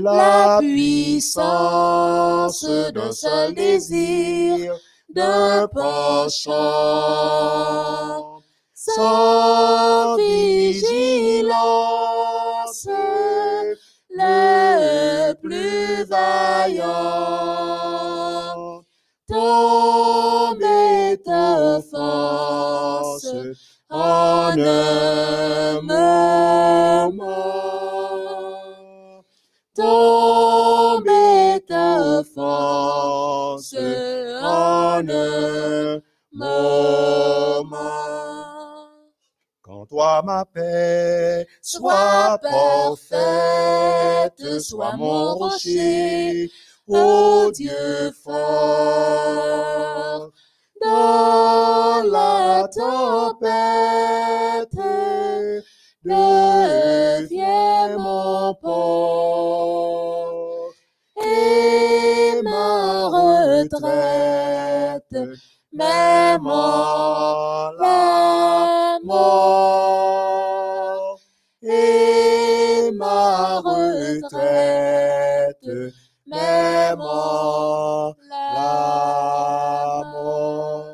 la puissance d'un seul désir, d'un penchant, sans vigilance, le plus vaillant tombe et offense en un. Offense en moment. Quand toi ma paix soit parfaite, sois mon rocher, ô Dieu fort. Dans la tempête, en la mort et ma retraite, en la mort.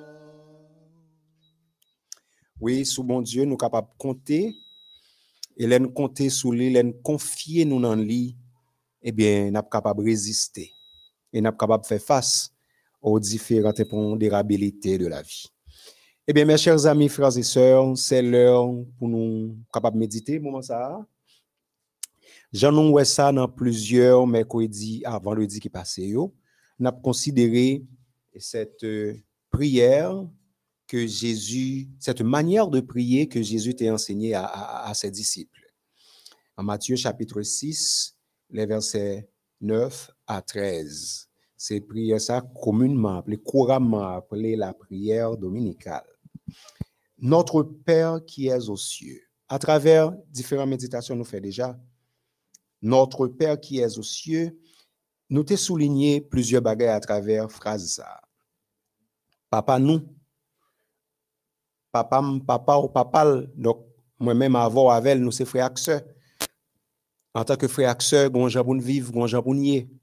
Oui, sous bon Dieu, nous capables de compter. Et nous compter sous lui, nous confier nous dans lui, eh bien, nous sommes capables de résister. Et nous sommes capables de faire face aux différentes impondérabilités de la vie. Eh bien, mes chers amis, frères et sœurs, c'est l'heure pour nous capables de méditer, moment ça. J'en ai ça dans plusieurs mercredis, ah, vendredi qui passé. Nous avons considéré cette euh, prière que Jésus, cette manière de prier que Jésus t'a enseigné à, à- à ses disciples. En Matthieu chapitre 6, les versets 9 à 13. C'est prière ça communément appelée, couramment appelée la prière dominicale. Notre Père qui es aux cieux, à travers différentes méditations nous fait déjà, notre Père qui es aux cieux, nous t'ai souligné plusieurs bagages à travers phrase ça. Papa nous, papa, papa ou papa, donc moi-même avant avec nous c'est frère et. En tant que frère et sœur, gon jan pou nous vivre, gon jan pou nous yé.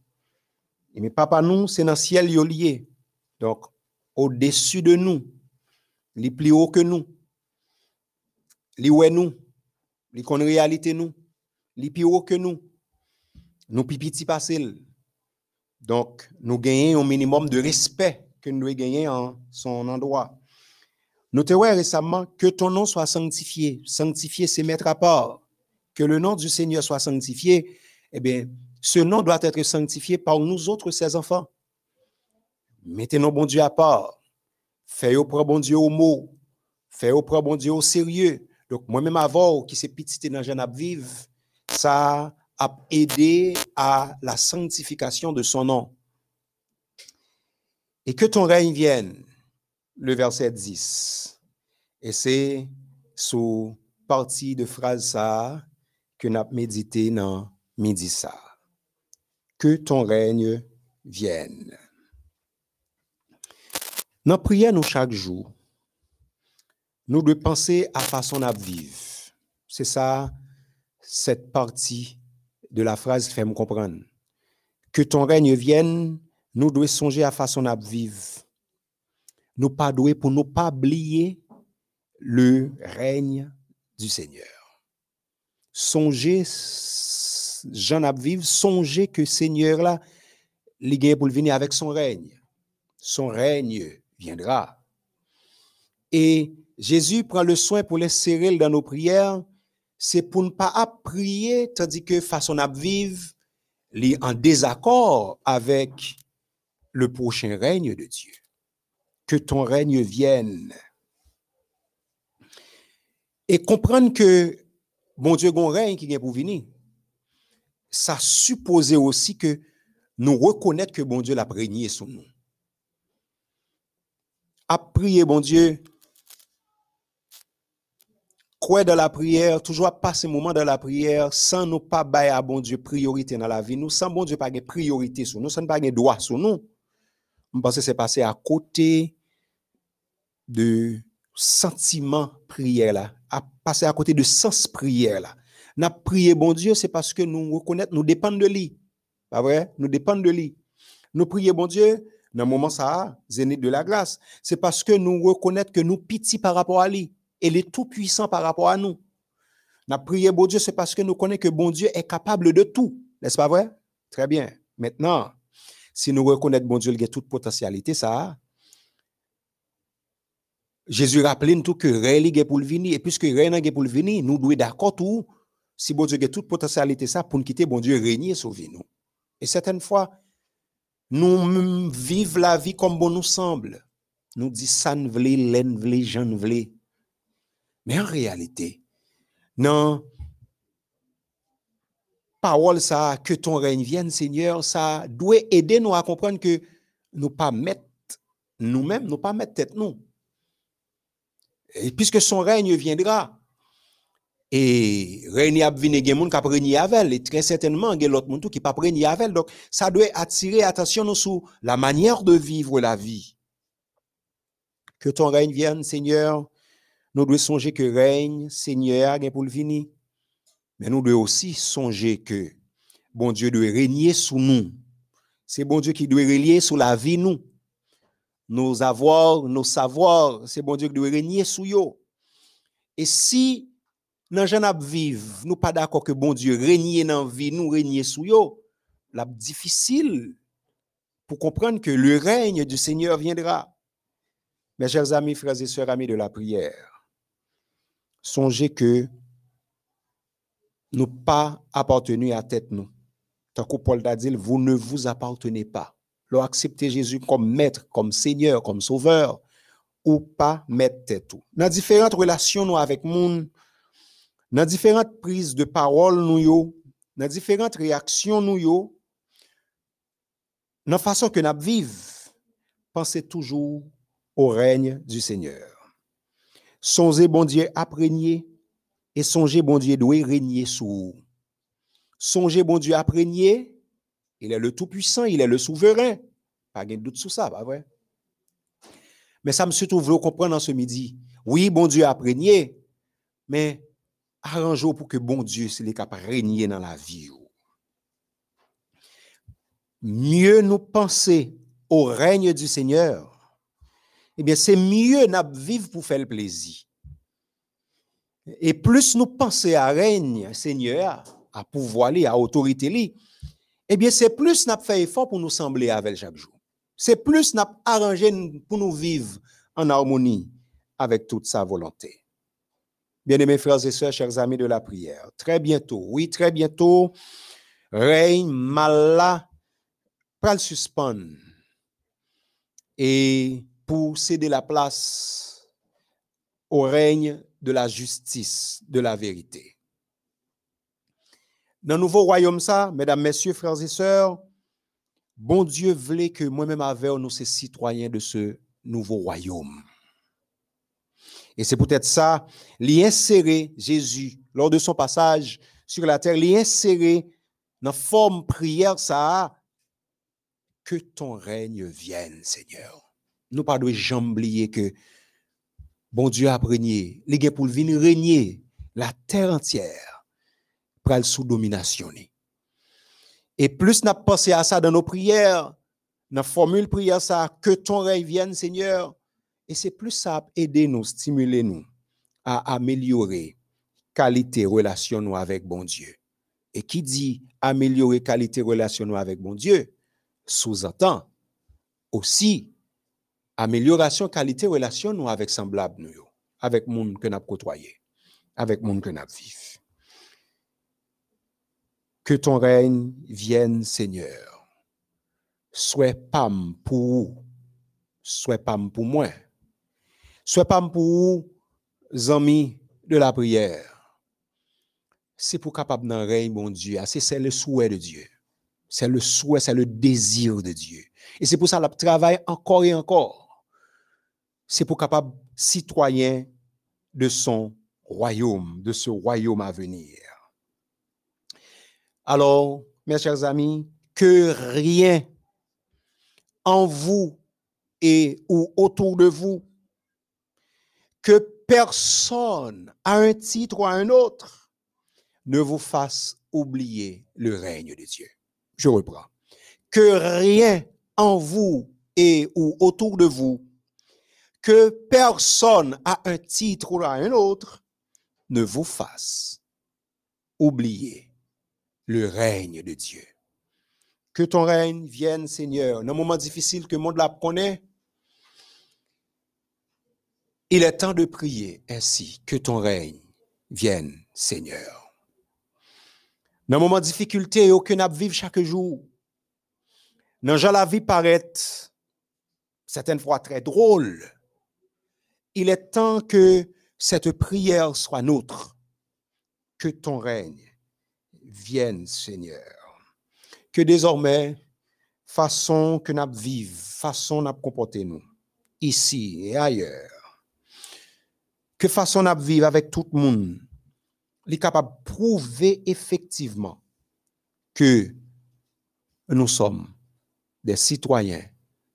Et mais papa nous, c'est dans le ciel yo lié. Donc au-dessus de nous, li plus haut que nous. Li ouais nous, li connaît réalité nous, li plus haut que nous. Nous pi petit passé. Donc nous gagnons un minimum de respect que nous devons gagner en son endroit. Nous te récemment que ton nom soit sanctifié. Sanctifié, c'est mettre à part. Que le nom du Seigneur soit sanctifié. Eh bien, ce nom doit être sanctifié par nous autres, ses enfants. Mettez nos bon Dieu à part. Faites au bon Dieu au mot. Faites au bon Dieu au sérieux. Donc, moi-même avant, qui s'est petit dans Jean vivre, ça a aidé à la sanctification de son nom. Et que ton règne vienne, le verset 10. Et c'est sous partie de phrase ça que nous avons médité dans midi. Que ton règne vienne. Dans prière nous chaque jour, nous devons penser à façon à vivre. C'est ça, cette partie de la phrase fait me comprendre. Que ton règne vienne, nous devons songer à façon à vivre. Nous pas doués pour nous pas oublier le règne du Seigneur. Songez, Jean a vivre, songez que Seigneur là, gagne pour venir avec son règne. Son règne viendra. Et Jésus prend le soin pour les serrer dans nos prières, c'est pour ne pas prier tandis que façon à vivre li en désaccord avec le prochain règne de Dieu. Que ton règne vienne. Et comprendre que bon Dieu gon règne qui vient pour venir. Ça suppose aussi que nous reconnaître que bon Dieu l'a régné sur nous. À prier bon Dieu quoi dans la prière, toujours passer moment dans la prière sans nous pas bailler à bon Dieu priorité dans la vie. Nous, sans bon Dieu pas de priorité sur nous, sans pas de droit sur nous. Je pense que c'est passé à côté de sentiment prière là, à passer à côté de sens prière là. N'a prié bon Dieu, c'est parce que nous reconnaissons, nous dépendons de lui. Pas vrai? Nous dépendons de lui. Nous prions, bon Dieu, dans le moment ça, zénith de la grâce. C'est parce que nous reconnaissons que nous petits par rapport à lui. Et il est tout puissant par rapport à nous. Nous prions, bon Dieu, c'est parce que nous connaissons que bon Dieu est capable de tout. N'est-ce pas vrai? Très bien. Maintenant, si nous reconnaissons bon Dieu, il a toute potentialité, ça, Jésus rappelle tout que rien est pour le venir. Et puisque rien est pour le venir, nous devons d'accord tout. Si bon Dieu a toute potentialité, ça, pour nous quitter, bon Dieu régner sur nous. Et certaines fois, nous vivons la vie comme bon nous semble. Nous disons ça ne voulait, l'aine voulait, j'en voulais. Mais en réalité, non, parole ça, que ton règne vienne, Seigneur, ça doit aider nous à comprendre que nous pas mettre nous-mêmes, nous pas mettre tête nous. Et puisque son règne viendra, et règne a venir gen moun qui régner avec et très certainement gen l'autre monde qui pas régner avec donc ça doit attirer attention sur la manière de vivre la vie. Que ton règne vienne Seigneur. Nous devons songer que règne Seigneur gen pour le venir mais nous devons aussi songer que bon Dieu doit régner sous nous. C'est bon Dieu qui doit régner sous la vie nous. Nos avoirs nos savoirs c'est bon Dieu qui doit régner sous yo. Et si dans jan ap viv, nous pas d'accord que bon Dieu règne dans vie, nous régner sous yo, la difficile pour comprendre que le règne du Seigneur viendra. Mes chers amis, frères et sœurs, amis de la prière, songez que nous pas appartenu à tête nous. Tant que Paul a dit, vous ne vous appartenez pas. Leur accepter Jésus comme maître, comme Seigneur, comme sauveur, ou pas mettre tête tout. Dans différentes relations nous avec monde, dans différentes prises de parole nous yo, dans différentes réactions nous yo, dans façon que nous vivons, pensez toujours au règne du Seigneur. Songez bon Dieu appreniez et songez bon Dieu doit régner sous. Songez bon Dieu appreniez, il est le tout-puissant, il est le souverain. Pas de doute sur ça, pas vrai? Mais ça me surtout vous comprendre en ce midi. Oui, bon Dieu appreniez, mais arrangeons pour que bon Dieu soit capable de régner dans la vie. Mieux nous penser au règne du Seigneur, eh c'est mieux nous vivre pour faire plaisir. Et plus nous pensons à règne, Seigneur, à pouvoir, à autorité, eh c'est plus nous fait effort pour nous sembler avec chaque jour. C'est plus nous arrangé pour nous vivre en harmonie avec toute sa volonté. Bien-aimés frères et sœurs, chers amis de la prière, très bientôt, oui, très bientôt, règne mal pour le suspendre et pour céder la place au règne de la justice, de la vérité. Dans le nouveau royaume, ça, mesdames, messieurs, frères et sœurs, bon Dieu voulait que moi-même avec nous, ces citoyens de ce nouveau royaume. Et c'est peut-être ça, l'insérer Jésus lors de son passage sur la terre, l'insérer dans forme prière, ça que ton règne vienne, Seigneur. Nous pas de jamais oublier que bon Dieu a régné, les gars pour venir régner la terre entière, pour sous domination. Et plus n'a pensé à ça dans nos prières, dans la formule prière ça, que ton règne vienne, Seigneur, et c'est plus ça aider nous, stimuler nous à améliorer qualité relation avec bon Dieu. Et qui dit améliorer qualité relation nous avec bon Dieu, sous-entend aussi amélioration qualité relation nous avec semblable nous, avec monde que nous côtoyé, avec monde que nous vivons. Que ton règne vienne, Seigneur. Soit pas pour soit pas pour moi soit pas pour amis de la prière. C'est pour capable d'un règne, mon Dieu. C'est le souhait de Dieu. C'est le souhait, c'est le désir de Dieu. Et c'est pour ça qu'il travaille encore et encore. C'est pour capable citoyen de son royaume, de ce royaume à venir. Alors, mes chers amis, que rien en vous et ou autour de vous que personne, à un titre ou à un autre, ne vous fasse oublier le règne de Dieu. Je reprends. Que rien en vous et ou autour de vous, que personne à un titre ou à un autre, ne vous fasse oublier le règne de Dieu. Que ton règne vienne, Seigneur. Dans un moment difficile que le monde la connaît, il est temps de prier ainsi que ton règne vienne, Seigneur. Dans moment de difficulté, aucun ap vivre chaque jour. Dans la vie paraît certaines fois très drôle. Il est temps que cette prière soit nôtre. Que ton règne vienne, Seigneur. Que désormais, façon que nous vivons, façon nous comporter nous, ici et ailleurs, que façon nous vivre avec tout le monde, est capable de prouver effectivement que nous sommes des citoyens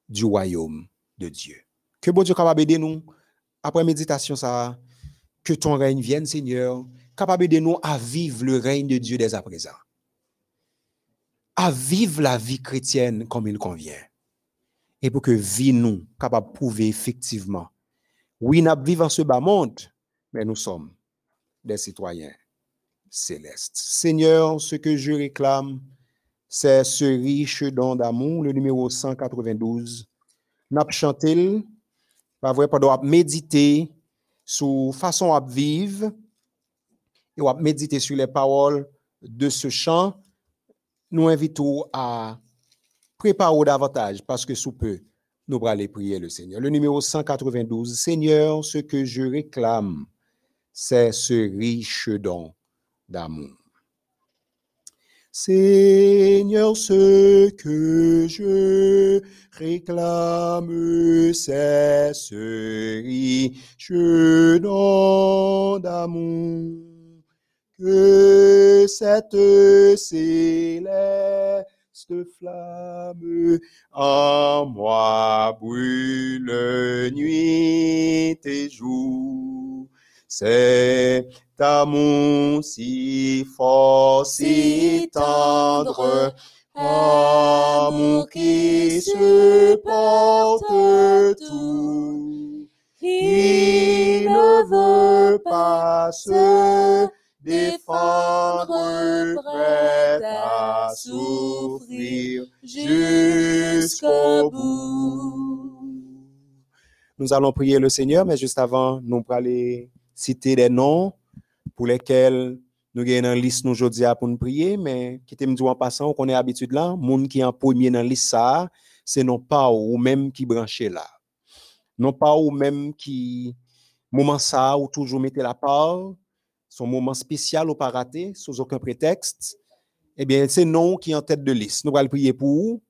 du royaume de Dieu. Que bon Dieu capable d'aider nous après méditation ça que ton règne vienne Seigneur, capable d'aider nous à vivre le règne de Dieu dès à présent. À vivre la vie chrétienne comme il convient. Et pour que vie nous capable de prouver effectivement oui, nous vivons ce bas monde, mais nous sommes des citoyens céleste. Seigneur, ce que je réclame, c'est ce riche don d'amour, le numéro 192. N'a chanté, pas vrai, pendant méditer sur façon à vivre et à méditer sur les paroles de ce chant. Nous invitons à préparer davantage parce que sous peu, nous allons prier le Seigneur. Le numéro 192, Seigneur, ce que je réclame, c'est ce riche don d'amour. Seigneur, ce que je réclame, c'est ce riche don d'amour. Que cette céleste flamme en moi brûle nuit et jour. C'est amour si fort, si tendre, amour qui se porte tout, qui ne veut pas se défendre, prêt à souffrir jusqu'au bout. Nous allons prier le Seigneur, mais juste avant, nous allons citer des noms pour lesquels nous avons une liste aujourd'hui pour nous prier, mais qui te dit en passant, qu'on est habitude là, monde qui est en premier dans liste ça, c'est non pas ou même qui branché là. Non pas ou même qui, moment ça, ou toujours mettez la part, son moment spécial ou pas raté, sans aucun prétexte, eh bien, c'est non qui est en tête de liste. Nous allons prier pour vous.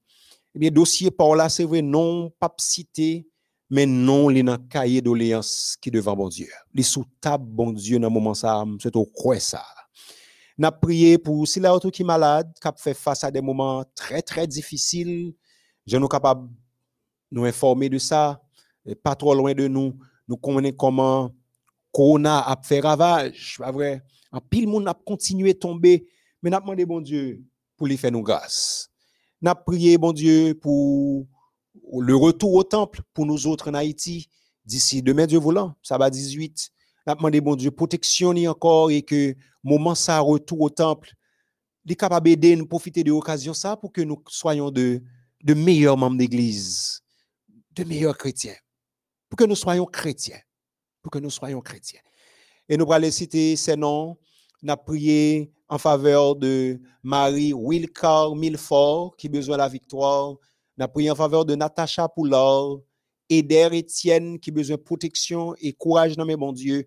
Eh bien, dossier par là, c'est vrai, non, pas cité, mais non, les dans cahier doléances qui devant bon Dieu. Les sous table bon Dieu dans moment ça, c'est au quoi ça. N'a prié pour si autre qui malade, qui fait face à des moments très très difficiles, je nous capable nous informer de ça, pas trop loin de nous, nous connaissons comment Corona a fait ravage, pas vrai? En pile monde a continué à tomber, mais n'a demandé bon Dieu pour lui faire nous grâce. N'a prié bon Dieu pour le retour au temple pour nous autres en Haïti d'ici demain, Dieu voulant, ça va 18. N'a demandé, bon Dieu, protection encore et que moment ça retour au temple, les capables d'aider nous profiter de l'occasion ça pour que nous soyons de, de meilleurs membres d'église, de meilleurs chrétiens, pour que nous soyons chrétiens, pour que nous soyons chrétiens. Et nous allons citer ces noms. Nous prié en faveur de Marie Wilcar Milfort, qui a besoin de la victoire, n'a prié en faveur de Natacha Poulard, Eder Etienne qui a besoin de protection et courage dans mes bons Dieu.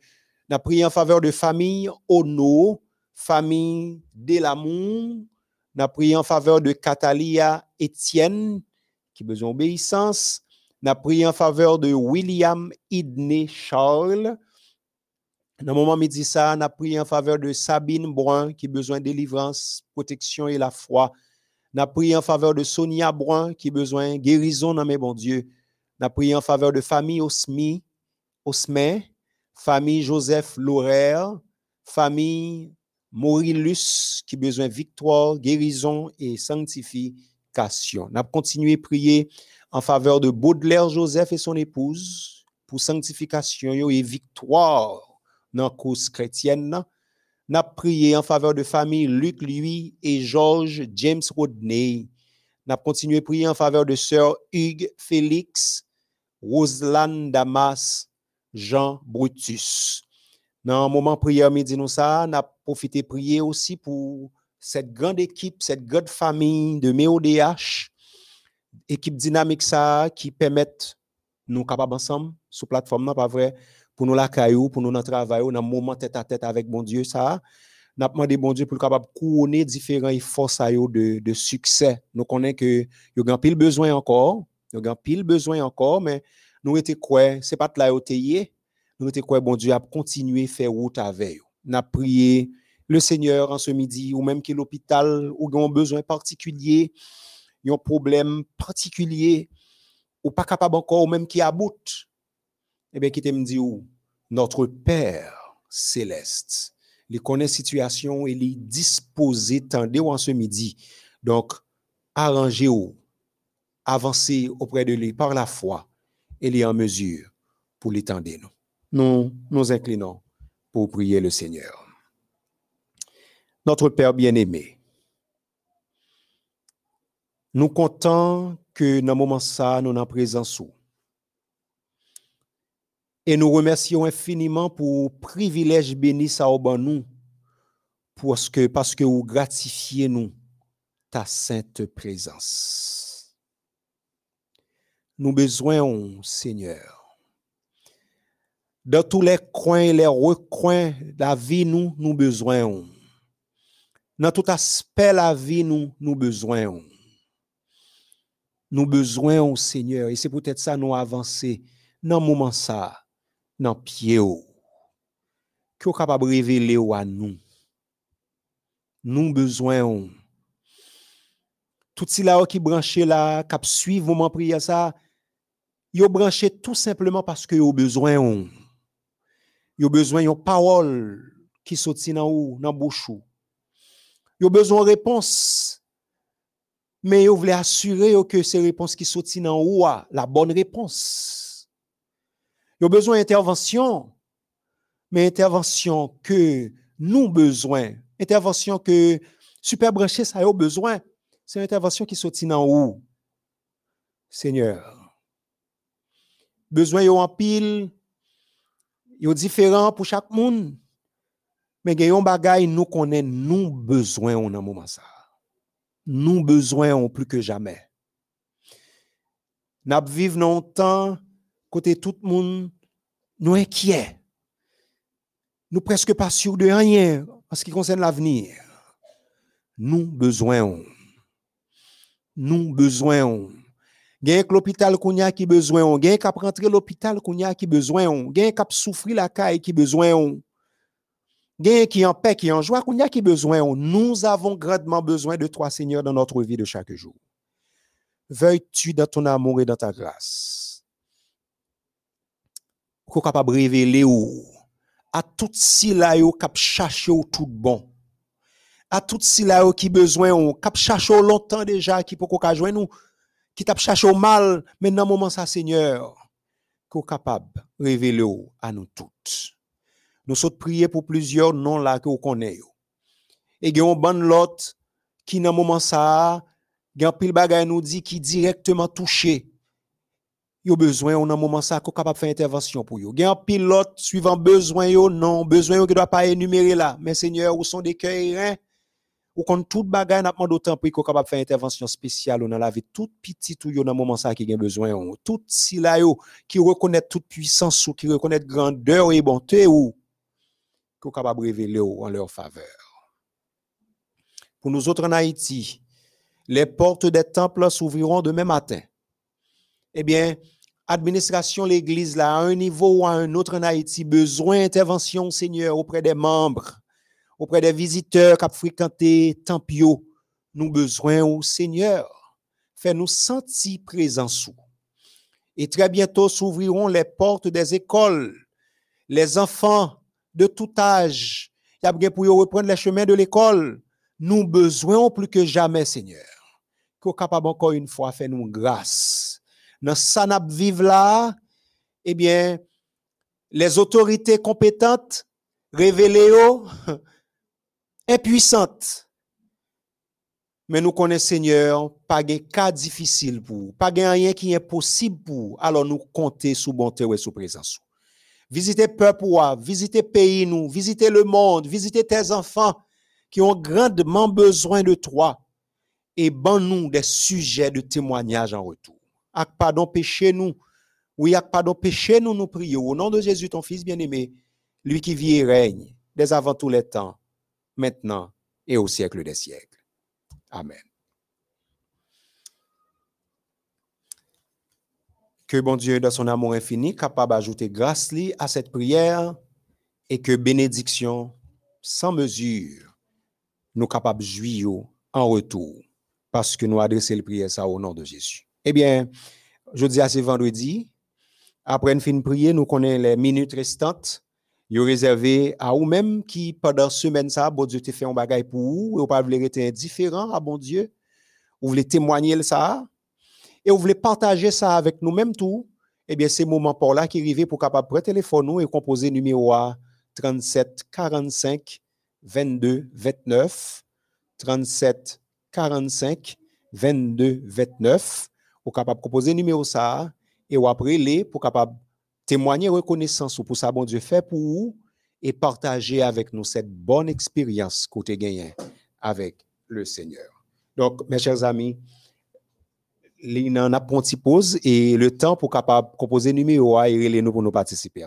N'a prié en faveur de famille Ono, famille Delamour. N'a prié en faveur de Catalia Etienne qui a besoin d'obéissance. N'a prié en faveur de William Idney Charles. Dans le moment midi ça, n'a prié en faveur de Sabine Brun qui a besoin de délivrance, protection et la foi. N'a prié en faveur de Sonia Brun qui a besoin de guérison dans mes bons Dieu. N'a prié en faveur de famille Osmi, Osme, famille Joseph Laurer, famille Morilus qui besoin victoire, guérison et sanctification. N'a continué à prier en faveur de Baudelaire Joseph et son épouse pour sanctification et victoire dans la cause chrétienne. N'a prié en faveur de famille Luc lui et George James Rodney. N'a continué à prier en faveur de sœur Hugues Félix, Roselaine Damas, Jean Brutus. Dans un moment prière nous ça, n'a profité prier aussi pour cette grande équipe, cette grande famille de MEODH, équipe dynamique ça qui permettent nous capables ensemble sur plateforme pas vrai pour nous la caillou, pour nous notre travail, dans un moment tête à tête avec bon Dieu ça. N'a demandé bon Dieu pour capable couronner différents forces de, de succès. Nous connaissons que y a pile besoin encore, y a pile besoin encore mais nous était quoi, c'est pas là où nous était quoi bon Dieu a continué faire route avec. N'a prié le Seigneur en ce midi ou même qui l'hôpital ou un besoin particulier, un problème particulier ou pas capable encore ou même qui aboute. Eh bien qui te me dit notre Père céleste, il connaît situation et il disposé tendez en ce midi. Donc arrangez-vous, avancez auprès de lui par la foi, et il est en mesure pour l'étendre nous nous nous inclinons pour prier le Seigneur. Notre Père bien-aimé, nous comptons que dans le moment ça, nous en présence Et nous remercions infiniment pour le privilège béni ça nous, parce que, parce que vous gratifiez nous ta sainte présence. Nous besoin, Seigneur, dans tous les coins et les recoins de la vie, nous, nous besoin. nan tout aspect la vie, nous, nous besoin. Nous besoin au Seigneur. E Et c'est peut-être ça, nous avancer dans le moment ça, dans pied. Qui est capable de révéler à nous. Nous besoin. Tout si là qui branché là, qui suit moment prière ça, yo branché tout simplement parce que yo besoin on. Yo besoin yon parole qui sorti dans ou, dans bouche ou. Yo besoin réponse. Mais yo voulez assurer que ces réponses qui sorti dans ou la bonne réponse. Yo besoin intervention. Mais intervention que nous besoin, intervention que super branché ça a besoin, c'est intervention qui sorti dans ou. Seigneur. Besoin yo en pile yo différent pour chaque monde. Men gen yon bagay nou konen nou bezwen ou nan mouman sa. Nou bezwen ou pli ke jamè. Nap viv nan tan kote tout moun nou enkye. Nou preske pa sur de anyen an se ki konsen l'avenir. Nou bezwen ou. Nou bezwen ou. Gen ek l'opital konya ki bezwen ou. Gen ek ap rentre l'opital konya ki bezwen ou. Gen ek ap soufri la kaye ki bezwen ou. Gen qui en paix, qui en joie qu'on a qui besoin. Nous avons grandement besoin de toi Seigneur dans notre vie de chaque jour. Veuilles-tu dans ton amour et dans ta grâce? Qu'on capable révéler ou à tout si là cap chercher tout bon. À tout si là qui besoin on cap chercher longtemps déjà qui pour qu'on joindre nous qui t'a cherché au mal, mais dans moment ça, Seigneur, qu'on capable de révéler à nous toutes. Nous sommes prier pour plusieurs noms là que vous connaissez. Et il y a un bon lot qui dans moment ça, il a pile bagay nous dit qui directement touché. Yo besoin on dans moment ça qu'on capable faire intervention pour yo. Il y a un pilote suivant besoin yo non, besoin qui doit pas énumérer là, mais Seigneur, où sont des cœurs ou quand tout bagay n'a pas d'autant pour qu'on capable faire intervention spéciale dans la vie tout petit tout yo dans moment ça qui a besoin tout si là qui reconnaît toute puissance ou qui reconnaît grandeur et bonté ou qu'on capable révéler en leur faveur pour nous autres en Haïti les portes des temples s'ouvriront demain matin eh bien administration l'église là à un niveau ou à un autre en Haïti besoin d'intervention Seigneur auprès des membres auprès des visiteurs qui ont fréquenté Tempio, nous besoin au Seigneur. Fais-nous sentir présents sous. Et très bientôt s'ouvriront les portes des écoles. Les enfants de tout âge, t'as bien pour reprendre les chemins de l'école. Nous besoin plus que jamais, Seigneur. Qu'on capable encore une fois faire nous grâce. Dans ça n'a vivre là, eh bien, les autorités compétentes révélées impuissantes. Mais nous connaissons, Seigneur, pas de cas difficile pour, pas de rien qui est possible pour. Alors nous comptons sous bonté et sous présence. Visitez peuple, visitez pays nous, visitez le monde, visitez tes enfants qui ont grandement besoin de toi et ban nous des sujets de témoignage en retour. Ak pardon péché nous. Oui, ak pardon péché nous nous prions au nom de Jésus ton fils bien-aimé, lui qui vit et règne dès avant tous les temps, maintenant et au siècle des siècles. Amen. Que bon Dieu, dans son amour infini, capable d'ajouter grâce à cette prière et que bénédiction sans mesure nous capables de jouir en retour parce que nous adressons le prière ça au nom de Jésus. Eh bien, je dis à ce vendredi, après une fin de prière, nous connaissons les minutes restantes. Vous réservé à vous-même qui, pendant semaine, ça, bon Dieu te fait un bagage pour vous, vous pas voulez être indifférent à bon Dieu. Vous voulez témoigner ça, et vous voulez partager ça avec nous-mêmes tout. Eh bien, c'est moment pour là qui arrive pour capable prendre téléphone nous et composer numéro A 37 45 22 29 37 45 22 29 ou capable composer numéro ça et ou après les pour capable témoigner reconnaissance pour ça bon Dieu fait pour vous et partager avec nous cette bonne expérience côté gagné avec le Seigneur. Donc mes chers amis, li nan ap pon ti e le tan pou kapab kompoze nume yo a, e rele nou pou nou patisipe.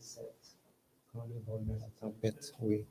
2007, quand le vent oui.